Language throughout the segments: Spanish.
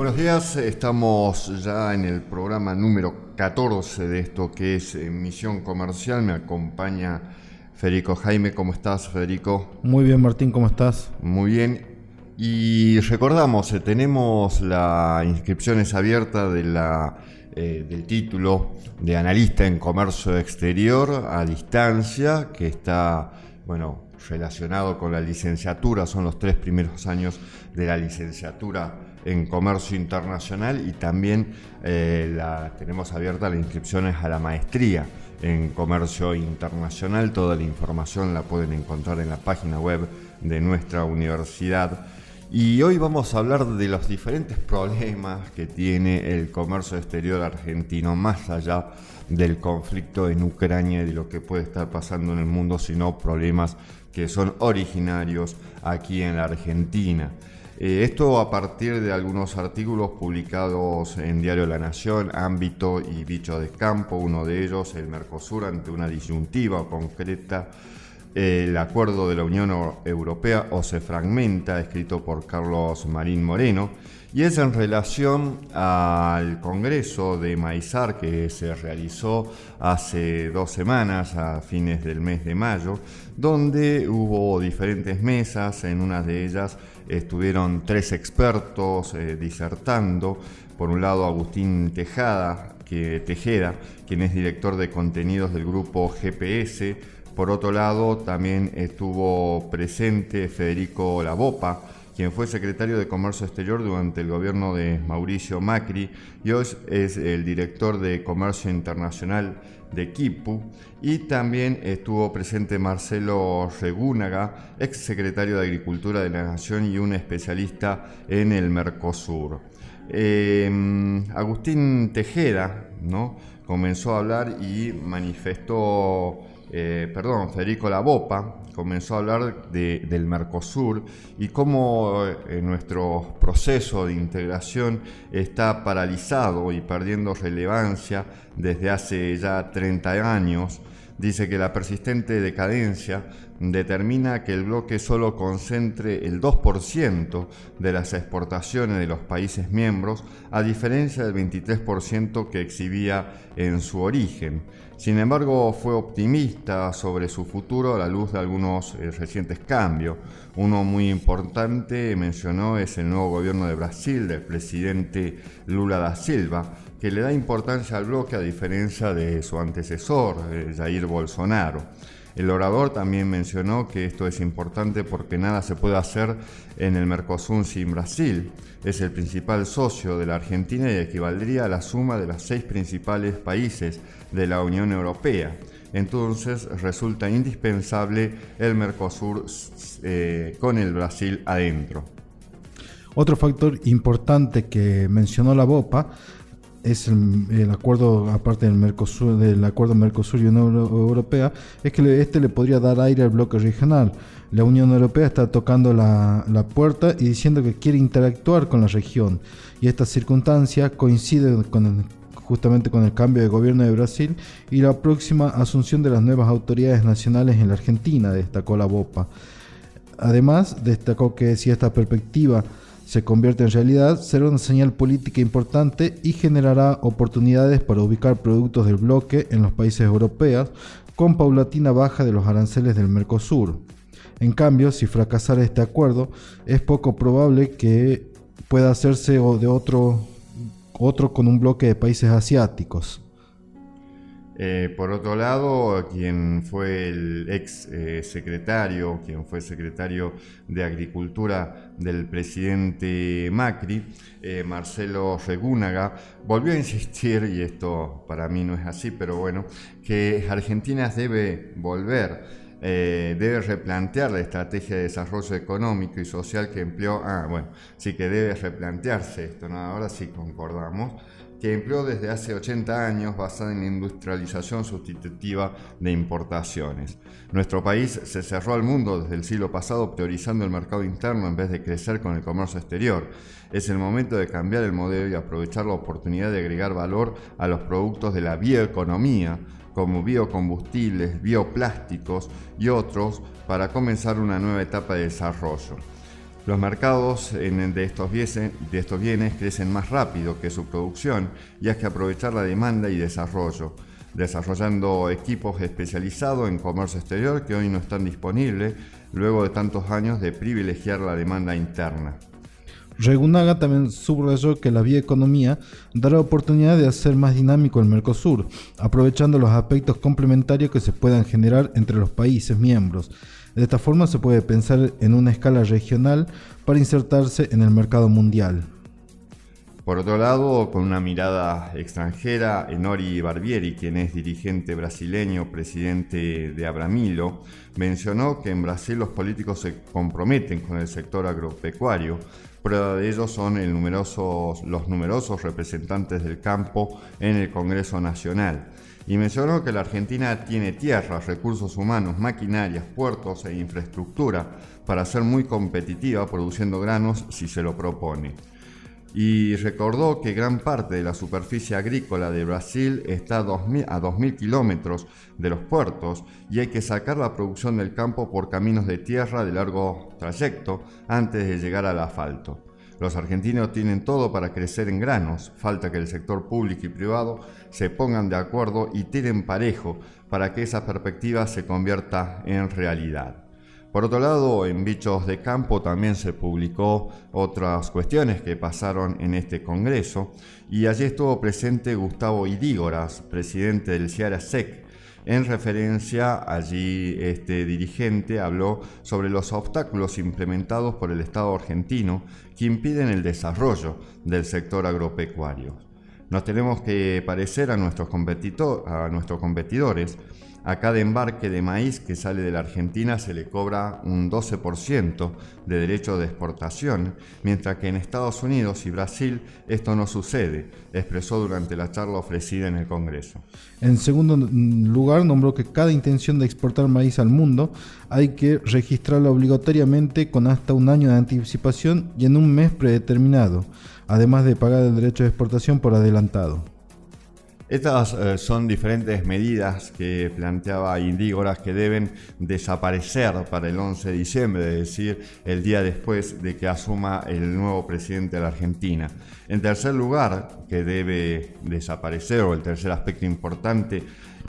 Buenos días, estamos ya en el programa número 14 de esto que es eh, Misión Comercial. Me acompaña Federico Jaime. ¿Cómo estás, Federico? Muy bien, Martín, ¿cómo estás? Muy bien. Y recordamos, eh, tenemos la inscripciones abierta de la, eh, del título de analista en comercio exterior a distancia, que está, bueno, relacionado con la licenciatura, son los tres primeros años de la licenciatura en comercio internacional y también eh, la, tenemos abierta las inscripciones a la maestría en comercio internacional. Toda la información la pueden encontrar en la página web de nuestra universidad. Y hoy vamos a hablar de los diferentes problemas que tiene el comercio exterior argentino, más allá del conflicto en Ucrania y de lo que puede estar pasando en el mundo, sino problemas que son originarios aquí en la Argentina. Eh, esto a partir de algunos artículos publicados en Diario La Nación, Ámbito y Bicho de Campo, uno de ellos, el Mercosur, ante una disyuntiva concreta. El acuerdo de la Unión Europea o se fragmenta, escrito por Carlos Marín Moreno, y es en relación al Congreso de Maizar que se realizó hace dos semanas, a fines del mes de mayo, donde hubo diferentes mesas, en una de ellas estuvieron tres expertos eh, disertando. Por un lado, Agustín Tejada, que, Tejeda, quien es director de contenidos del grupo GPS. Por otro lado, también estuvo presente Federico Lavopa, quien fue secretario de Comercio Exterior durante el gobierno de Mauricio Macri y hoy es el director de Comercio Internacional de Kipu y también estuvo presente Marcelo Regúnaga, ex secretario de Agricultura de la Nación y un especialista en el Mercosur. Em, Agustín Tejeda ¿no? comenzó a hablar y manifestó eh, perdón, Federico Lavopa comenzó a hablar del Mercosur y cómo eh, nuestro proceso de integración está paralizado y perdiendo relevancia desde hace ya 30 años. Dice que la persistente decadencia determina que el bloque solo concentre el 2% de las exportaciones de los países miembros, a diferencia del 23% que exhibía en su origen. Sin embargo, fue optimista sobre su futuro a la luz de algunos eh, recientes cambios. Uno muy importante mencionó es el nuevo gobierno de Brasil del presidente Lula da Silva, que le da importancia al bloque a diferencia de su antecesor, eh, Jair Bolsonaro. El orador también mencionó que esto es importante porque nada se puede hacer en el Mercosur sin Brasil. Es el principal socio de la Argentina y equivaldría a la suma de los seis principales países de la Unión Europea. Entonces resulta indispensable el Mercosur eh, con el Brasil adentro. Otro factor importante que mencionó la BOPA es el, acuerdo, aparte del Mercosur, del acuerdo Mercosur y Unión Europea, es que este le podría dar aire al bloque regional. La Unión Europea está tocando la, puerta y diciendo que quiere interactuar con la región. Y esta circunstancia coincide con justamente con el cambio de gobierno de Brasil y la próxima asunción de las nuevas autoridades nacionales en la Argentina, destacó la BOPA. Además, destacó que si esta perspectiva se convierte en realidad, será una señal política importante y generará oportunidades para ubicar productos del bloque en los países europeos con paulatina baja de los aranceles del Mercosur. En cambio, si fracasara este acuerdo, es poco probable que pueda hacerse de otro, otro con un bloque de países asiáticos. Eh, por otro lado, quien fue el ex eh, secretario, quien fue secretario de Agricultura del presidente Macri, eh, Marcelo Regúnaga, volvió a insistir, y esto para mí no es así, pero bueno, que Argentina debe volver debe replantear la estrategia de desarrollo económico y social que empleó, ah, bueno, sí que debe replantearse esto, ¿no? ahora sí concordamos, que empleó desde hace 80 años basada en la industrialización sustitutiva de importaciones. Nuestro país se cerró al mundo desde el siglo pasado priorizando el mercado interno en vez de crecer con el comercio exterior. Es el momento de cambiar el modelo y aprovechar la oportunidad de agregar valor a los productos de la bioeconomía, como biocombustibles, bioplásticos y otros para comenzar una nueva etapa de desarrollo. Los mercados de, estos bienes, crecen más rápido que su producción y hay que aprovechar la demanda y desarrollo, desarrollando equipos especializados en comercio exterior que hoy no están disponibles luego de tantos años de privilegiar la demanda interna. Regunaga también subrayó que la bioeconomía dará oportunidad de hacer más dinámico el Mercosur, aprovechando los aspectos complementarios que se puedan generar entre los países miembros. De esta forma se puede pensar en una escala regional para insertarse en el mercado mundial. Por otro lado, con una mirada extranjera, Enori Barbieri, quien es dirigente brasileño, presidente de Abramilo, mencionó que en Brasil los políticos se comprometen con el sector agropecuario, Prueba de ello son los numerosos representantes del campo en el Congreso Nacional. Y mencionó que la Argentina tiene tierras, recursos humanos, maquinarias, puertos e infraestructura para ser muy competitiva produciendo granos si se lo propone y recordó que gran parte de la superficie agrícola de Brasil está a 2.000 kilómetros de los puertos y hay que sacar la producción del campo por caminos de tierra de largo trayecto antes de llegar al asfalto. Los argentinos tienen todo para crecer en granos, falta que el sector público y privado se pongan de acuerdo y tiren parejo para que esa perspectiva se convierta en realidad. Por otro lado, en Bichos de Campo también se publicó otras cuestiones que pasaron en este congreso y allí estuvo presente Gustavo Idígoras, presidente del Ciara SEC. En referencia, allí este dirigente habló sobre los obstáculos implementados por el Estado argentino que impiden el desarrollo del sector agropecuario. Nos tenemos que parecer a nuestros, a nuestros competidores a cada embarque de maíz que sale de la Argentina se le cobra un 12% de derecho de exportación, mientras que en Estados Unidos y Brasil esto no sucede, expresó durante la charla ofrecida en el Congreso. En segundo lugar, nombró que cada intención de exportar maíz al mundo hay que registrarla obligatoriamente con hasta un año de anticipación y en un mes predeterminado, además de pagar el derecho de exportación por adelantado. Estas eh, son diferentes medidas que planteaba Indígoras que deben desaparecer para el 11 de diciembre, es decir, el día después de que asuma el nuevo presidente de la Argentina. En tercer lugar, que debe desaparecer, o el tercer aspecto importante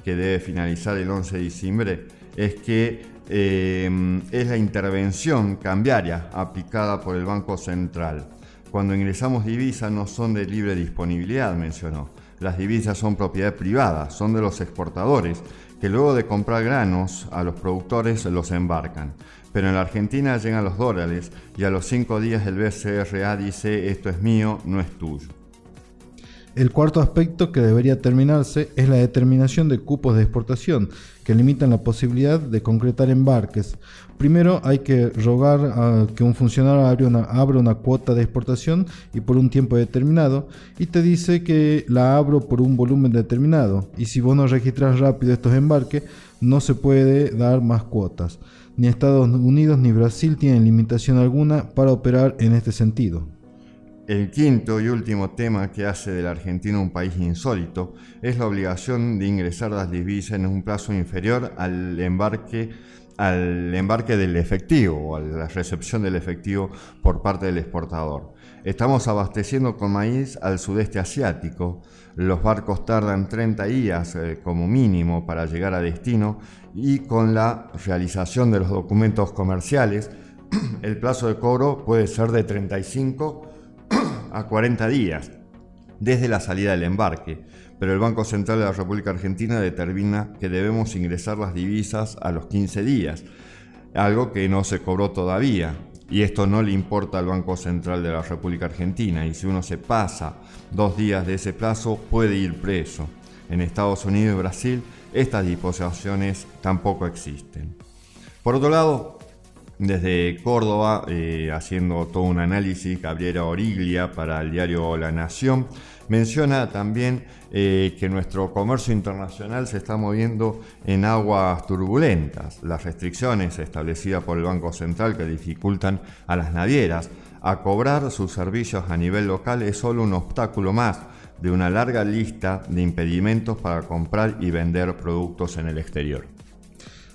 que debe finalizar el 11 de diciembre, es que eh, es la intervención cambiaria aplicada por el Banco Central. Cuando ingresamos divisas no son de libre disponibilidad, mencionó las divisas son propiedad privada, son de los exportadores, que luego de comprar granos a los productores los embarcan. Pero en la Argentina llegan los dólares y a los cinco días el BCRA dice esto es mío, no es tuyo. El cuarto aspecto que debería terminarse es la determinación de cupos de exportación, que limitan la posibilidad de concretar embarques. Primero hay que rogar a que un funcionario abra una, abra una cuota de exportación y por un tiempo determinado, y te dice que la abro por un volumen determinado, y si vos no registras rápido estos embarques, no se puede dar más cuotas. Ni Estados Unidos ni Brasil tienen limitación alguna para operar en este sentido. El quinto y último tema que hace de la Argentina un país insólito es la obligación de ingresar las divisas en un plazo inferior al embarque, al embarque del efectivo o a la recepción del efectivo por parte del exportador. Estamos abasteciendo con maíz al sudeste asiático. Los barcos tardan 30 días eh, como mínimo para llegar a destino y con la realización de los documentos comerciales el plazo de cobro puede ser de 35 a 40 días desde la salida del embarque, pero el Banco Central de la República Argentina determina que debemos ingresar las divisas a los 15 días, algo que no se cobró todavía. Y esto no le importa al Banco Central de la República Argentina, y si uno se pasa dos días de ese plazo puede ir preso. En Estados Unidos y Brasil estas disposiciones tampoco existen. Por otro lado, desde Córdoba, eh, haciendo todo un análisis, Gabriela Origlia para el diario La Nación, menciona también eh, que nuestro comercio internacional se está moviendo en aguas turbulentas. Las restricciones establecidas por el Banco Central que dificultan a las navieras a cobrar sus servicios a nivel local es solo un obstáculo más de una larga lista de impedimentos para comprar y vender productos en el exterior.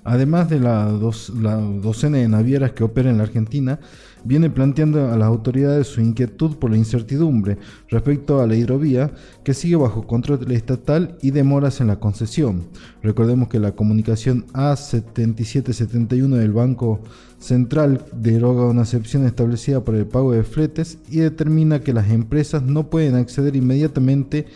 Además de la, docena de navieras que operan en la Argentina, viene planteando a las autoridades su inquietud por la incertidumbre respecto a la hidrovía que sigue bajo control estatal y demoras en la concesión. Recordemos que la comunicación A7771 del Banco Central deroga una excepción establecida para el pago de fletes y determina que las empresas no pueden acceder inmediatamente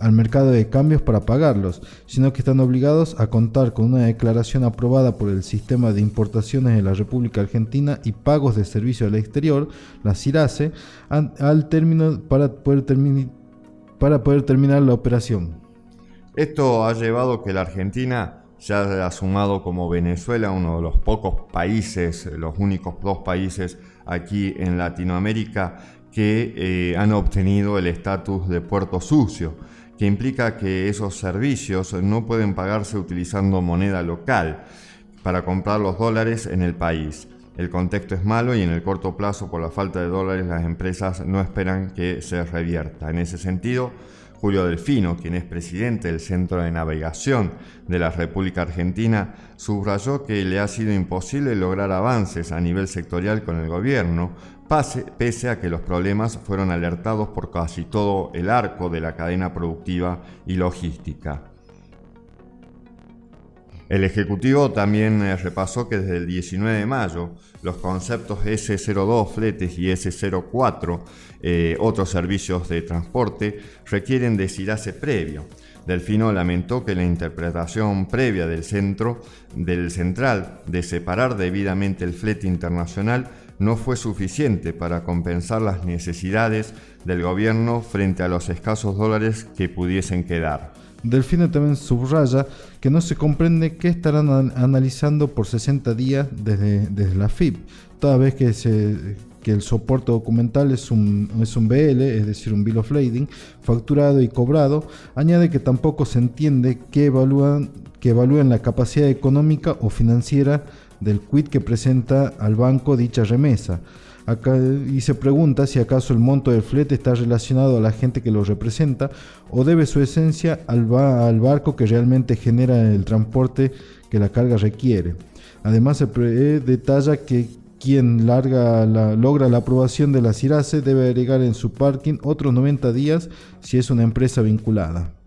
al mercado de cambios para pagarlos, sino que están obligados a contar con una declaración aprobada por el Sistema de Importaciones de la República Argentina y Pagos de Servicio al Exterior, la CIRASE, al término para poder, terminar la operación. Esto ha llevado que la Argentina se haya sumado como Venezuela, uno de los pocos países, los únicos dos países aquí en Latinoamérica que eh, han obtenido el estatus de puerto sucio que implica que esos servicios no pueden pagarse utilizando moneda local para comprar los dólares en el país. El contexto es malo y en el corto plazo por la falta de dólares las empresas no esperan que se revierta. En ese sentido, Julio Delfino, quien es presidente del Centro de Navegación de la República Argentina, subrayó que le ha sido imposible lograr avances a nivel sectorial con el gobierno, pese a que los problemas fueron alertados por casi todo el arco de la cadena productiva y logística. El Ejecutivo también eh, repasó que desde el 19 de mayo los conceptos S02 fletes y S04 eh, otros servicios de transporte requieren de CIRASE previo. Delfino lamentó que la interpretación previa del centro del central de separar debidamente el flete internacional no fue suficiente para compensar las necesidades del gobierno frente a los escasos dólares que pudiesen quedar. Delfino también subraya que no se comprende qué estarán analizando por 60 días desde, desde la FIP, toda vez que el soporte documental es un, es un BL, es decir, un Bill of Lading, facturado y cobrado, añade que tampoco se entiende que evalúan, que evalúen la capacidad económica o financiera del quit que presenta al banco dicha remesa. Y se pregunta si acaso el monto del flete está relacionado a la gente que lo representa o debe su esencia al, al barco que realmente genera el transporte que la carga requiere. Además se detalla que quien logra la aprobación de la CIRASE debe agregar en su parking otros 90 días si es una empresa vinculada.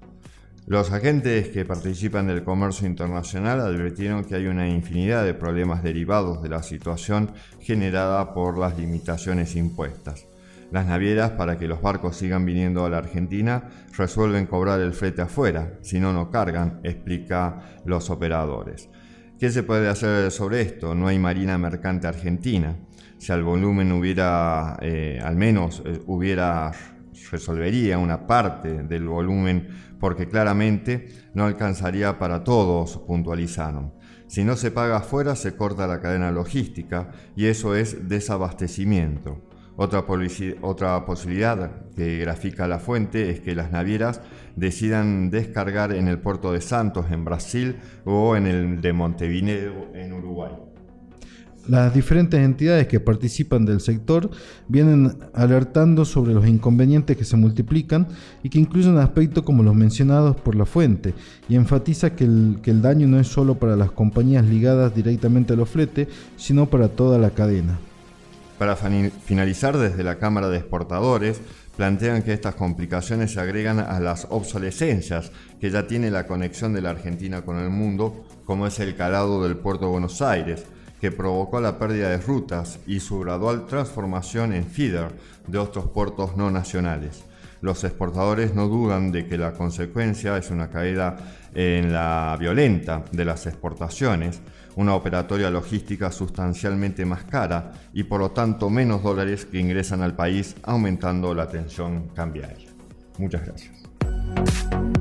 Los agentes que participan del comercio internacional advirtieron que hay una infinidad de problemas derivados de la situación generada por las limitaciones impuestas. Las navieras, para que los barcos sigan viniendo a la Argentina, resuelven cobrar el flete afuera, si no, no cargan, explica los operadores. ¿Qué se puede hacer sobre esto? No hay marina mercante argentina. Si al volumen hubiera, eh, al menos eh, hubiera, resolvería una parte del volumen porque claramente no alcanzaría para todos, puntualizaron. Si no se paga afuera, se corta la cadena logística y eso es desabastecimiento. Otra, otra, posibilidad que grafica la fuente es que las navieras decidan descargar en el puerto de Santos, en Brasil, o en el de Montevideo, en Uruguay. Las diferentes entidades que participan del sector vienen alertando sobre los inconvenientes que se multiplican y que incluyen aspectos como los mencionados por la fuente y enfatiza que el, daño no es solo para las compañías ligadas directamente a los fletes, sino para toda la cadena. Para finalizar, desde la Cámara de Exportadores, plantean que estas complicaciones se agregan a las obsolescencias que ya tiene la conexión de la Argentina con el mundo, como es el calado del puerto de Buenos Aires, que provocó la pérdida de rutas y su gradual transformación en feeder de otros puertos no nacionales. Los exportadores no dudan de que la consecuencia es una caída en la violenta de las exportaciones, una operatoria logística sustancialmente más cara y por lo tanto menos dólares que ingresan al país aumentando la tensión cambiaria. Muchas gracias.